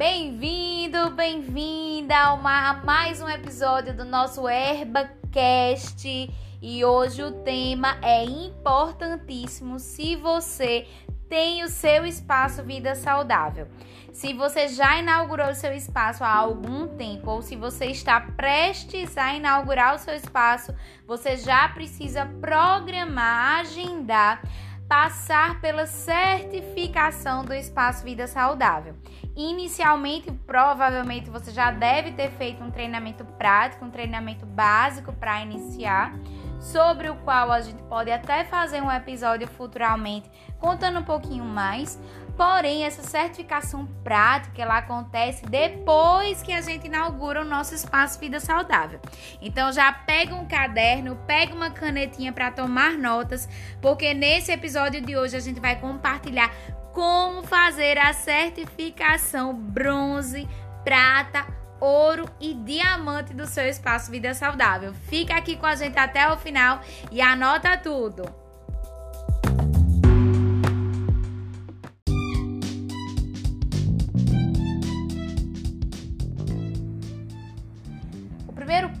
Bem-vindo, bem-vinda a, uma, mais um episódio do nosso HerbaCast. E hoje o tema é importantíssimo se você tem o seu espaço Vida Saudável. Se você já inaugurou o seu espaço há algum tempo ou se você está prestes a inaugurar o seu espaço, você já precisa programar, agendar passar pela certificação do Espaço Vida Saudável. Inicialmente, provavelmente você já deve ter feito um treinamento prático, um treinamento básico para iniciar, sobre o qual a gente pode até fazer um episódio futuramente contando um pouquinho mais, Porém, essa certificação prática ela acontece depois que a gente inaugura o nosso espaço Vida Saudável. Então já pega um caderno, pega uma canetinha para tomar notas, porque nesse episódio de hoje a gente vai compartilhar como fazer a certificação bronze, prata, ouro e diamante do seu espaço Vida Saudável. Fica aqui com a gente até o final e anota tudo.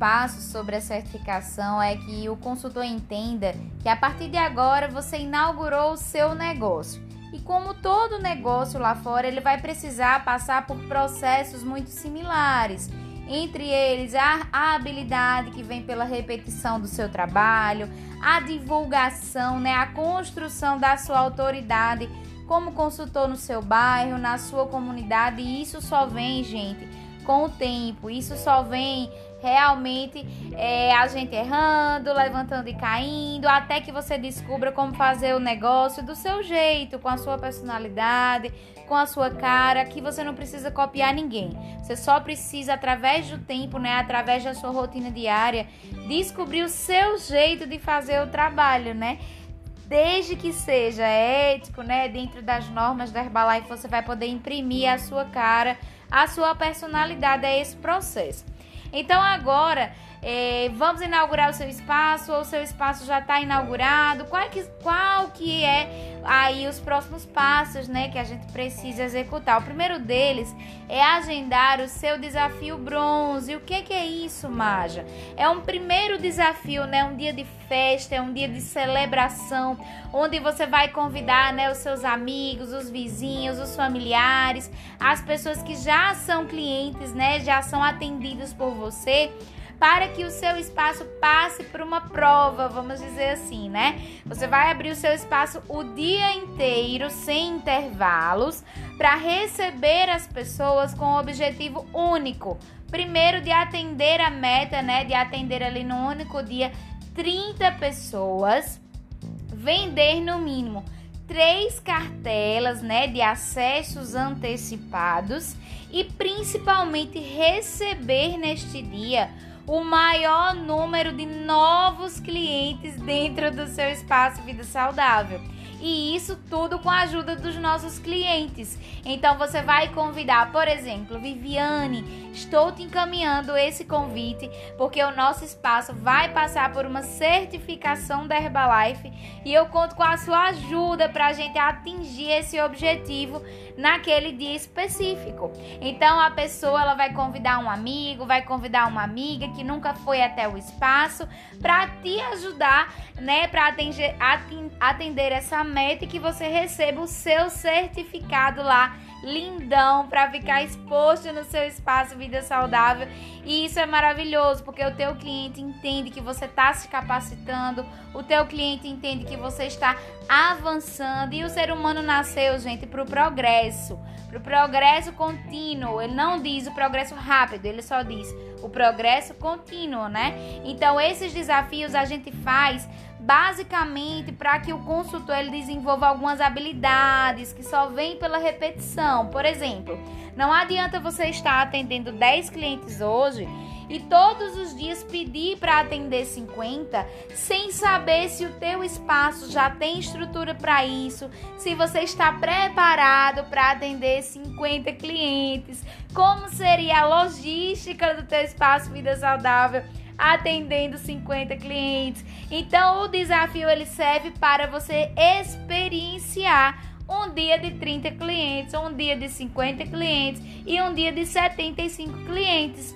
Passo sobre a certificação é que o consultor entenda que a partir de agora você inaugurou o seu negócio. E como todo negócio lá fora, ele vai precisar passar por processos muito similares. Entre eles, a, a habilidade que vem pela repetição do seu trabalho, a divulgação, né, a construção da sua autoridade como consultor no seu bairro, na sua comunidade. E isso só vem, gente, com o tempo. Isso só vem realmente é, a gente errando, levantando e caindo, até que você descubra como fazer o negócio do seu jeito, com a sua personalidade, com a sua cara, que você não precisa copiar ninguém. Você só precisa, através do tempo, né, através da sua rotina diária, descobrir o seu jeito de fazer o trabalho, né? Desde que seja ético, né, dentro das normas da Herbalife, você vai poder imprimir a sua cara, a sua personalidade a esse processo. Então agora é, vamos inaugurar o seu espaço ou o seu espaço já está inaugurado? Qual que, qual que é aí os próximos passos, né, que a gente precisa executar? O primeiro deles é agendar o seu desafio bronze. O que, que é isso, Maja? É um primeiro desafio, né, um dia de festa, é um dia de celebração, onde você vai convidar, né, os seus amigos, os vizinhos, os familiares, as pessoas que já são clientes, né, já são atendidos por você para que o seu espaço passe por uma prova, vamos dizer assim, né? Você vai abrir o seu espaço o dia inteiro, sem intervalos, para receber as pessoas com o objetivo único. Primeiro, de atender a meta, né? De atender ali no único dia 30 pessoas, vender no mínimo três cartelas, né, de acessos antecipados e principalmente receber neste dia o maior número de novos clientes dentro do seu espaço Vida Saudável. E isso tudo com a ajuda dos nossos clientes. Então você vai convidar, por exemplo, Viviane, estou te encaminhando esse convite porque o nosso espaço vai passar por uma certificação da Herbalife e eu conto com a sua ajuda para a gente atingir esse objetivo naquele dia específico. Então a pessoa ela vai convidar um amigo, vai convidar uma amiga que nunca foi até o espaço para te ajudar, né, para atender, atender essa meta e que você receba o seu certificado lá lindão para ficar exposto no seu espaço vida saudável. E isso é maravilhoso, porque o teu cliente entende que você está se capacitando, o teu cliente entende que você está avançando e o ser humano nasceu, gente, para o progresso, para o progresso contínuo. Ele não diz o progresso rápido, ele só diz o progresso contínuo, né? Então esses desafios a gente faz basicamente para que o consultor ele desenvolva algumas habilidades que só vêm pela repetição. Por exemplo, não adianta você estar atendendo 10 clientes hoje e todos os dias pedir para atender 50 sem saber se o teu espaço já tem estrutura para isso, se você está preparado para atender 50 clientes, como seria a logística do teu espaço vida saudável atendendo 50 clientes. Então o desafio ele serve para você experienciar um dia de 30 clientes, um dia de 50 clientes e um dia de 75 clientes.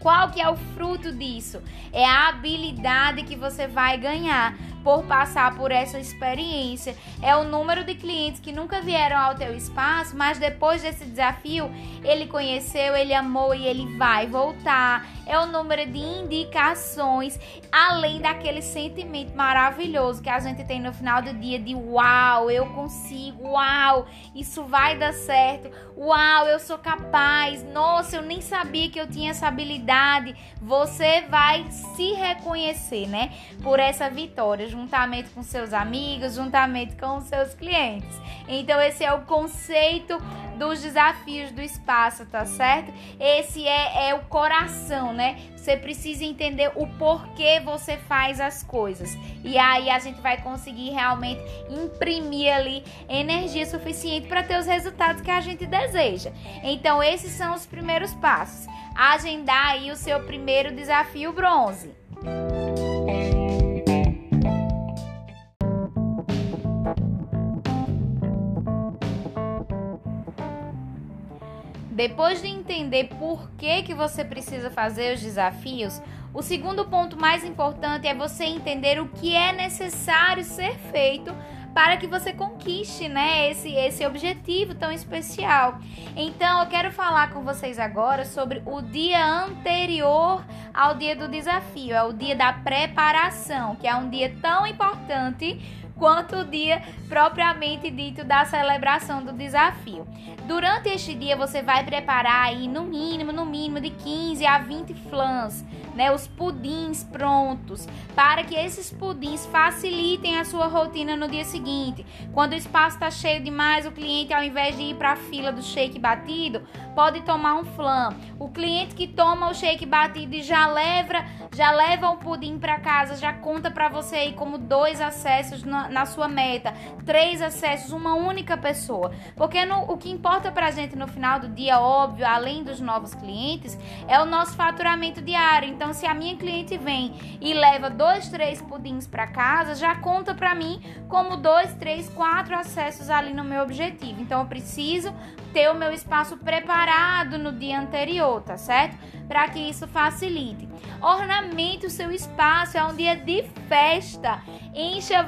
Qual que é o fruto disso? É a habilidade que você vai ganhar por passar por essa experiência. É o número de clientes que nunca vieram ao teu espaço, mas depois desse desafio, ele conheceu, ele amou e ele vai voltar. É o número de indicações, além daquele sentimento maravilhoso que a gente tem no final do dia de uau, eu consigo, uau, isso vai dar certo. Uau, eu sou capaz. Nossa, eu nem sabia que eu tinha essa habilidade. Você vai se reconhecer, né? Por essa vitória juntamente com seus amigos, juntamente com seus clientes. Então, esse é o conceito dos desafios do espaço, tá certo? Esse é, é o coração, né? Você precisa entender o porquê você faz as coisas. E aí a gente vai conseguir realmente imprimir ali energia suficiente para ter os resultados que a gente deseja. Então, esses são os primeiros passos. Agendar aí o seu primeiro desafio bronze. Depois de entender por que, que você precisa fazer os desafios, o segundo ponto mais importante é você entender o que é necessário ser feito para que você conquiste, né, esse esse objetivo tão especial. Então, eu quero falar com vocês agora sobre o dia anterior ao dia do desafio, é o dia da preparação, que é um dia tão importante quanto o dia propriamente dito da celebração do desafio. Durante este dia você vai preparar aí no mínimo, no mínimo de 15 a 20 flãs, né, os pudins prontos, para que esses pudins facilitem a sua rotina no dia seguinte. Quando o espaço está cheio demais, o cliente ao invés de ir para a fila do shake batido, pode tomar um flan. O cliente que toma o shake batido e já leva, já leva um pudim para casa, já conta para você aí como dois acessos na sua meta, três acessos, uma única pessoa. Porque no, o que importa para a gente no final do dia, óbvio, além dos novos clientes, é o nosso faturamento diário. Então, se a minha cliente vem e leva dois, três pudins para casa, já conta para mim como dois, três, quatro acessos ali no meu objetivo. Então, eu preciso ter o meu espaço preparado no dia anterior, tá certo? Para que isso facilite. Ornamente o seu espaço, é um dia de festa. Encha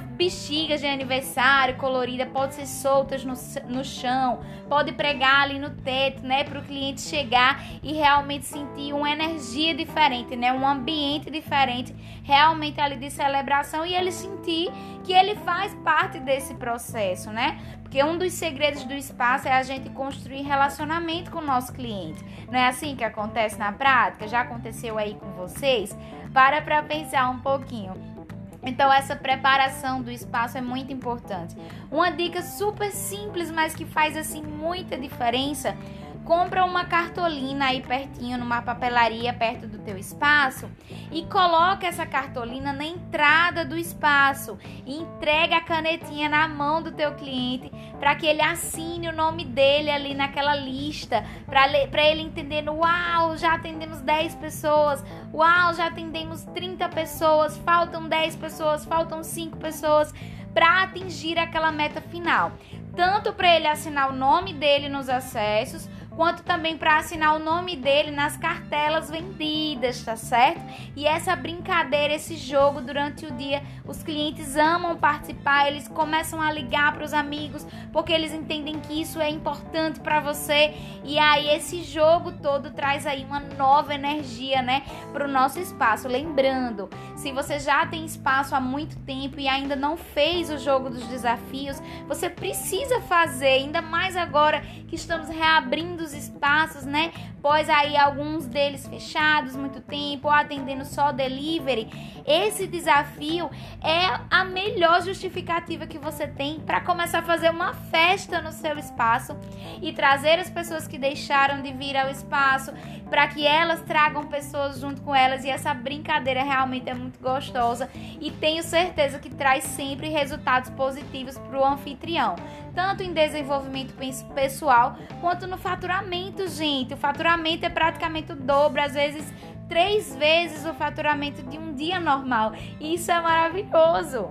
bexigas de aniversário colorida, pode ser soltas no, no chão, pode pregar ali no teto, né, para o cliente chegar e realmente sentir uma energia diferente, né, um ambiente diferente, realmente ali de celebração e ele sentir que ele faz parte desse processo, né? Porque um dos segredos do espaço é a gente construir relacionamento com o nosso cliente. Não é assim que acontece na prática? Já aconteceu aí com vocês? Para para pensar um pouquinho. Então essa preparação do espaço é muito importante. Uma dica super simples, mas que faz assim muita diferença compra uma cartolina aí pertinho numa papelaria perto do teu espaço e coloca essa cartolina na entrada do espaço e entrega a canetinha na mão do teu cliente para que ele assine o nome dele ali naquela lista, para ele entender, uau, já atendemos 10 pessoas, uau, já atendemos 30 pessoas, faltam 10 pessoas, faltam 5 pessoas para atingir aquela meta final. Tanto para ele assinar o nome dele nos acessos, quanto também para assinar o nome dele nas cartelas vendidas, tá certo? E essa brincadeira, esse jogo durante o dia, os clientes amam participar, eles começam a ligar para os amigos porque eles entendem que isso é importante para você. E aí esse jogo todo traz aí uma nova energia, né, para o nosso espaço. Lembrando, se você já tem espaço há muito tempo e ainda não fez o jogo dos desafios, você precisa fazer, ainda mais agora que estamos reabrindo dos espaços, né? Pois aí alguns deles fechados muito tempo, ou atendendo só delivery. Esse desafio é a melhor justificativa que você tem para começar a fazer uma festa no seu espaço e trazer as pessoas que deixaram de vir ao espaço para que elas tragam pessoas junto com elas e essa brincadeira realmente é muito gostosa e tenho certeza que traz sempre resultados positivos para o anfitrião, tanto em desenvolvimento pessoal quanto no faturamento, gente. O faturamento faturamento é praticamente o dobro, às vezes três vezes o faturamento de um dia normal. Isso é maravilhoso!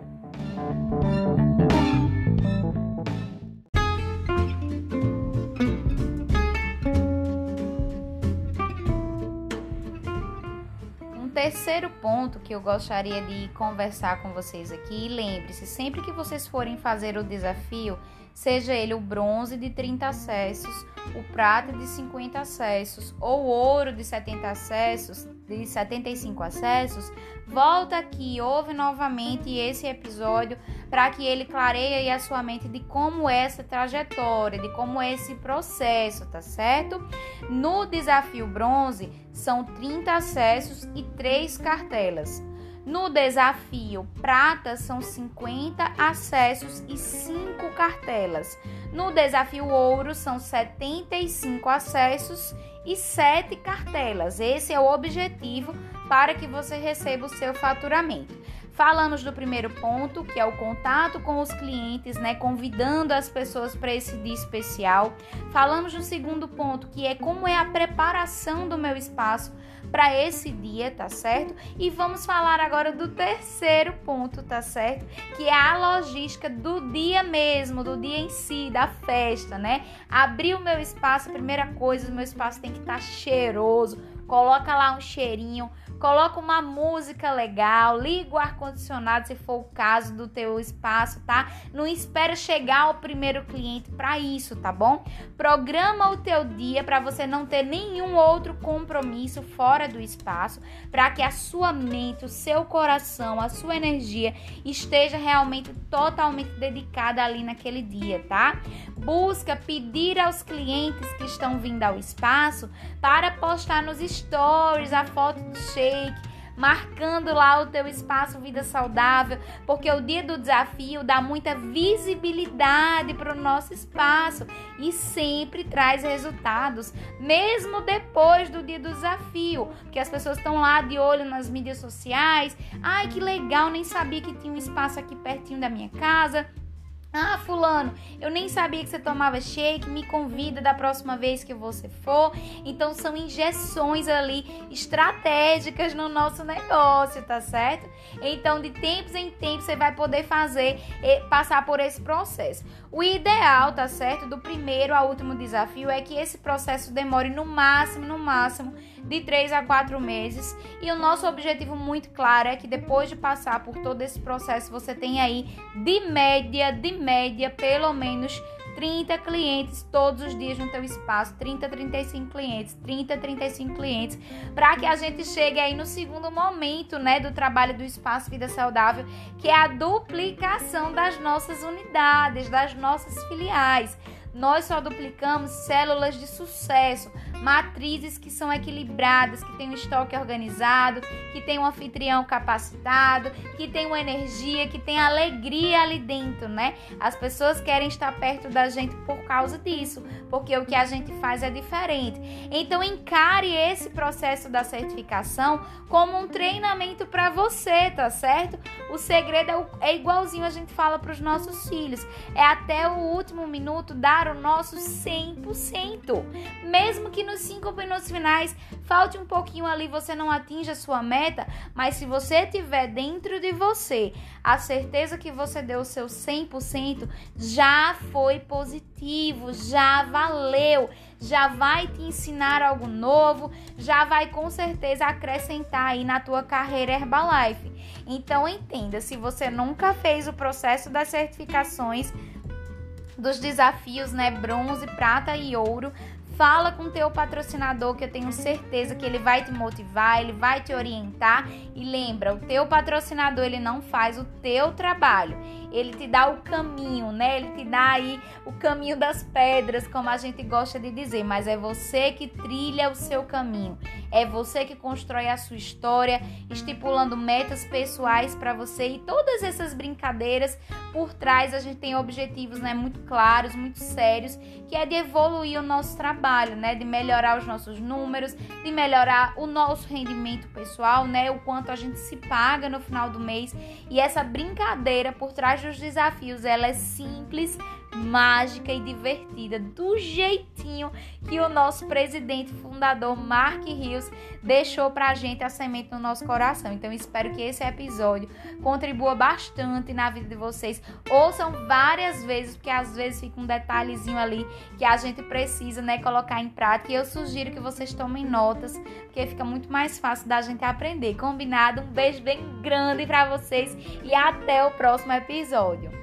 terceiro ponto que eu gostaria de conversar com vocês aqui, lembre-se, sempre que vocês forem fazer o desafio, seja ele o bronze de 30 acessos o prata de 50 acessos ou ouro de 70 acessos, de 75 acessos, volta aqui, ouve novamente esse episódio para que ele clareie a sua mente de como é essa trajetória, de como é esse processo, tá certo? No desafio bronze são 30 acessos e 3 cartelas. No desafio prata são 50 acessos e 5 cartelas. No desafio ouro são 75 acessos e 7 cartelas. Esse é o objetivo para que você receba o seu faturamento. Falamos do primeiro ponto, que é o contato com os clientes, né, convidando as pessoas para esse dia especial. Falamos do segundo ponto, que é como é a preparação do meu espaço para esse dia, tá certo? E vamos falar agora do terceiro ponto, tá certo? Que é a logística do dia mesmo, do dia em si, da festa, né? Abrir o meu espaço, primeira coisa, o meu espaço tem que estar tá cheiroso. Coloca lá um cheirinho, coloca uma música legal, liga o ar-condicionado se for o caso do teu espaço, tá? Não espera chegar o primeiro cliente para isso, tá bom? Programa o teu dia para você não ter nenhum outro compromisso fora do espaço, para que a sua mente, o seu coração, a sua energia esteja realmente totalmente dedicada ali naquele dia, tá? Busca pedir aos clientes que estão vindo ao espaço para postar nos stories a foto do cheiro marcando lá o teu espaço vida saudável, porque o dia do desafio dá muita visibilidade para o nosso espaço e sempre traz resultados, mesmo depois do dia do desafio, porque as pessoas estão lá de olho nas mídias sociais. Ai, que legal, nem sabia que tinha um espaço aqui pertinho da minha casa. Ah, fulano, eu nem sabia que você tomava shake, me convida da próxima vez que você for. Então são injeções ali estratégicas no nosso negócio, tá certo? Então de tempos em tempos você vai poder fazer passar por esse processo. O ideal, tá certo? Do primeiro ao último desafio é que esse processo demore no máximo, no máximo de 3 a 4 meses. E o nosso objetivo muito claro é que depois de passar por todo esse processo, você tenha aí de média, de média, pelo menos 30 clientes todos os dias no teu espaço, 30, 35 clientes, 30, 35 clientes, para que a gente chegue aí no segundo momento, né, do trabalho do espaço Vida Saudável, que é a duplicação das nossas unidades, das nossas filiais. Nós só duplicamos células de sucesso, matrizes que são equilibradas, que têm um estoque organizado, que tem um anfitrião capacitado, que tem uma energia, que tem alegria ali dentro, né? As pessoas querem estar perto da gente por causa disso, porque o que a gente faz é diferente. Então encare esse processo da certificação como um treinamento para você, tá certo? O segredo é, é igualzinho a gente fala para os nossos filhos, é até o último minuto dar o nosso 100%. Mesmo que nos cinco minutos finais falte um pouquinho ali, você não atinja a sua meta, mas se você tiver dentro de você a certeza que você deu o seu 100%, já foi positivo, já valeu, já vai te ensinar algo novo, já vai com certeza acrescentar aí na tua carreira Herbalife. Então entenda, se você nunca fez o processo das certificações, dos desafios, né, bronze, prata e ouro. Fala com teu patrocinador que eu tenho certeza que ele vai te motivar, ele vai te orientar e lembra, o teu patrocinador ele não faz o teu trabalho ele te dá o caminho, né? Ele te dá aí o caminho das pedras, como a gente gosta de dizer, mas é você que trilha o seu caminho. É você que constrói a sua história, estipulando metas pessoais para você e todas essas brincadeiras por trás a gente tem objetivos, né, muito claros, muito sérios, que é de evoluir o nosso trabalho, né, de melhorar os nossos números, de melhorar o nosso rendimento pessoal, né, o quanto a gente se paga no final do mês. E essa brincadeira por trás dos desafios, ela é simples, mágica e divertida, do jeitinho que o nosso presidente fundador Mark Rios deixou pra gente a semente no nosso coração. Então espero que esse episódio contribua bastante na vida de vocês. Ouçam várias vezes, porque às vezes fica um detalhezinho ali que a gente precisa, né, colocar em prática. E eu sugiro que vocês tomem notas, porque fica muito mais fácil da gente aprender. Combinado? Um beijo bem grande para vocês e até o próximo episódio.